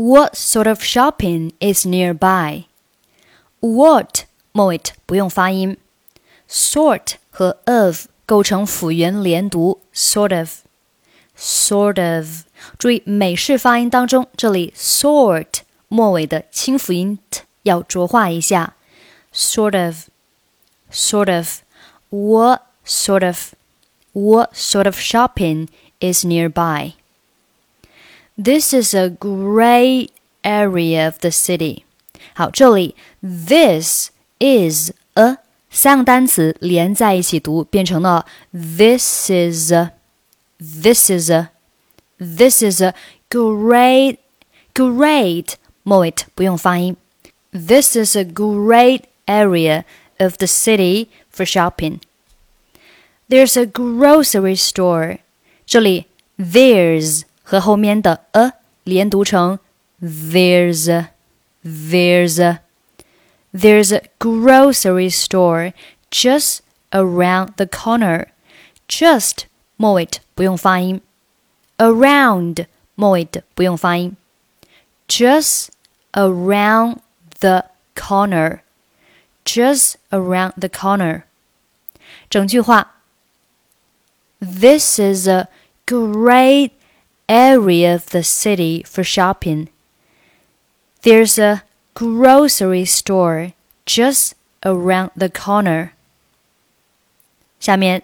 What sort of shopping is nearby? What 末尾不用发音，sort 和 of 构成辅元连读，sort of，sort of。注意美式发音当中，这里 sort 末尾的清辅音 t 要浊化一下，sort of，sort of。What sort of what sort of shopping is nearby? This is a great area of the city. 好，这里 this is a 三个单词连在一起读，变成了 this is a this is a this is a great great 末尾不用发音。This is a great area of the city for shopping. There's a grocery store. 这里 there's 和后面的 a 连读成 there's a, there's a, there's a grocery store just around the corner. Just 末尾不用发音，around 末尾不用发音，just around the corner. Just around the corner. 整句话 this is a great area of the city for shopping. There's a grocery store just around the corner. 下面，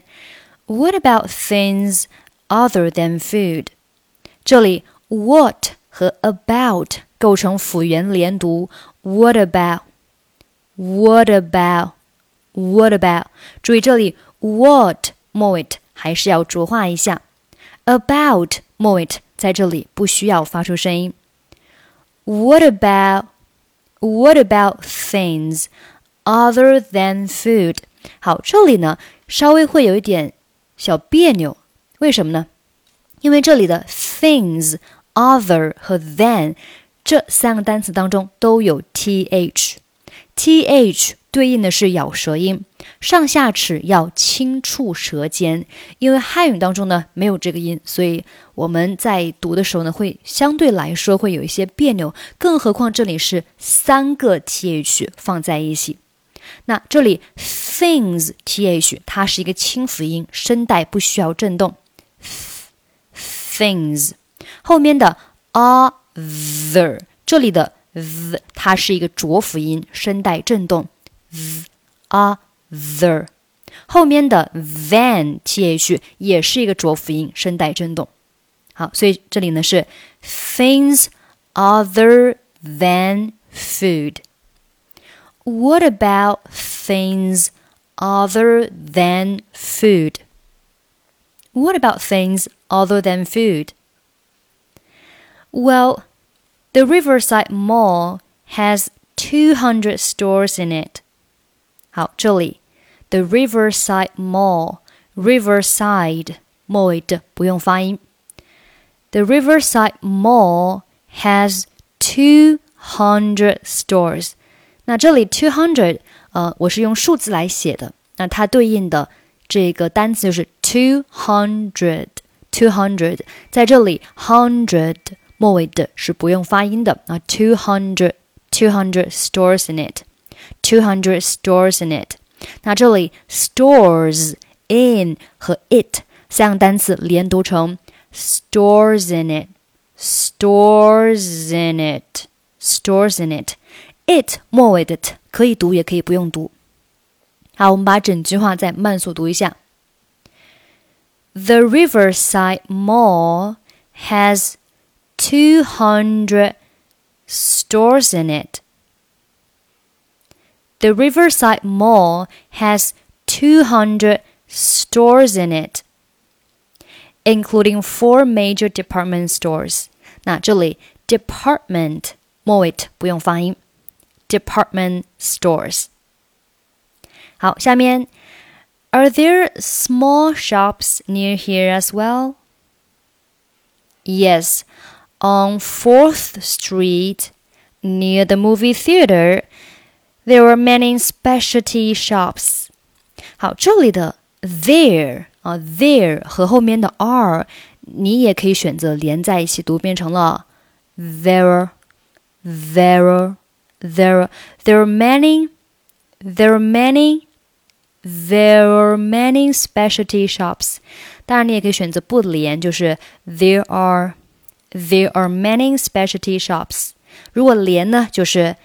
What about things other than food？这里 what 和 about 构成辅元连读。What about? What about? What about? 注意这里 what 末尾还是要浊化一下。About 末尾在这里不需要发出声音。What about What about things other than food？好，这里呢稍微会有一点小别扭，为什么呢？因为这里的 things、other 和 than 这三个单词当中都有 th，th 对应的是咬舌音。上下齿要轻触舌尖，因为汉语当中呢没有这个音，所以我们在读的时候呢会相对来说会有一些别扭。更何况这里是三个 th 放在一起，那这里 things th 它是一个清辅音，声带不需要震动。things 后面的 other 这里的 th 它是一个浊辅音，声带震动。th the，后面的 than th 也是一个浊辅音，声带震动。好，所以这里呢是 things other than food。What about things other than food? What about things other than food? Well, the Riverside Mall has 200 stores in it. 好，这里 The Riverside Mall，Riverside 末尾的不用发音。The Riverside Mall has two hundred stores。那这里 two hundred，呃，我是用数字来写的。那它对应的这个单词就是 two hundred，two hundred，在这里 hundred 末尾的是不用发音的啊。Two hundred，two hundred stores in it。 two hundred stores in it。那这里 stores in 和 it 三个单词连读成 stores in it, stores in it, stores in it。it 末尾的 t 可以读也可以不用读。好，我们把整句话再慢速读一下。The Riverside Mall has two hundred stores in it. The Riverside Mall has 200 stores in it, including four major department stores. 那这里 department 末尾不用发音，department stores。好，下面 Are there small shops near here as well? Yes, on 4th Street, near the movie theater, there were many specialty shops. 好，这里的 there 啊，there 和后面的 are，你也可以选择连在一起读，变成了 there there are there are there are many there are many there are many specialty shops。当然，你也可以选择不连，就是 there are there are many specialty shops。如果连呢，就是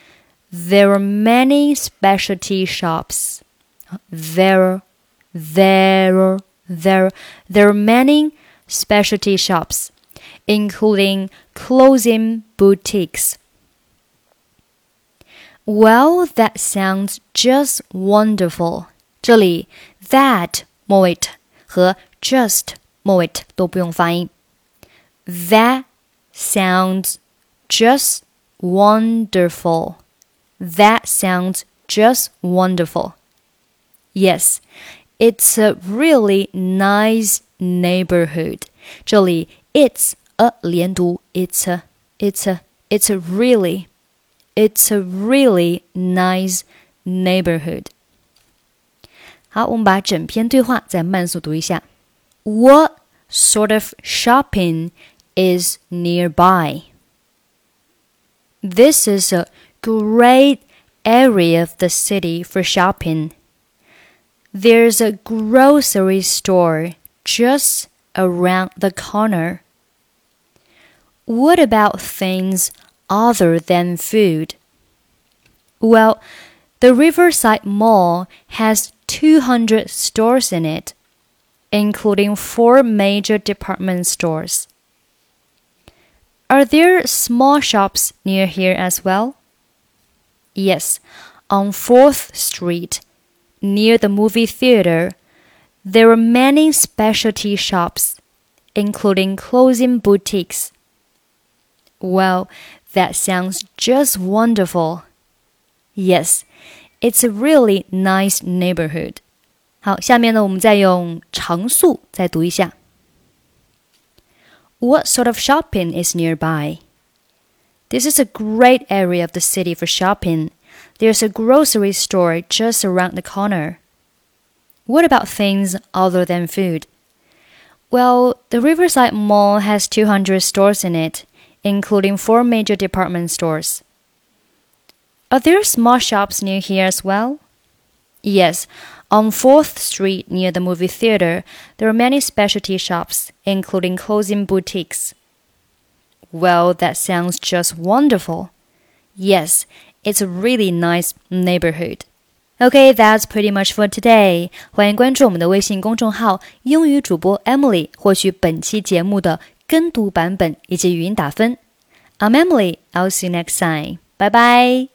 there are many specialty shops。There there there there are many specialty shops, including clothing boutiques. Well, that sounds just wonderful. 这里 that 末尾和 just 末尾都不用发音。That sounds just wonderful. That sounds just wonderful. Yes, it's a really nice neighborhood. 这里 it's a 连读，it's a it's a it's a really it's a really nice neighborhood. 好，我们把整篇对话再慢速读一下。What sort of shopping is nearby? This is a great area of the city for shopping. There's a grocery store just around the corner. What about things other than food? Well, the Riverside Mall has 200 stores in it, including four major department stores. Are there small shops near here as well? Yes, on 4th Street near the movie theater, there are many specialty shops, including clothing boutiques. Well, that sounds just wonderful. Yes, it's a really nice neighborhood. 好，下面呢，我们再用常速再读一下。What sort of shopping is nearby? This is a great area of the city for shopping. There's a grocery store just around the corner. What about things other than food? Well, the Riverside Mall has 200 stores in it, including four major department stores. Are there small shops near here as well? Yes, on 4th Street near the movie theater, there are many specialty shops, including clothing boutiques. Well, that sounds just wonderful. Yes, it's a really nice neighborhood. Okay, that's pretty much for today. 欢迎关注我们的微信公众号“英语主播 Emily”，获取本期节目的跟读版本以及语音打分。I'm Emily. I'll see you next time. Bye bye.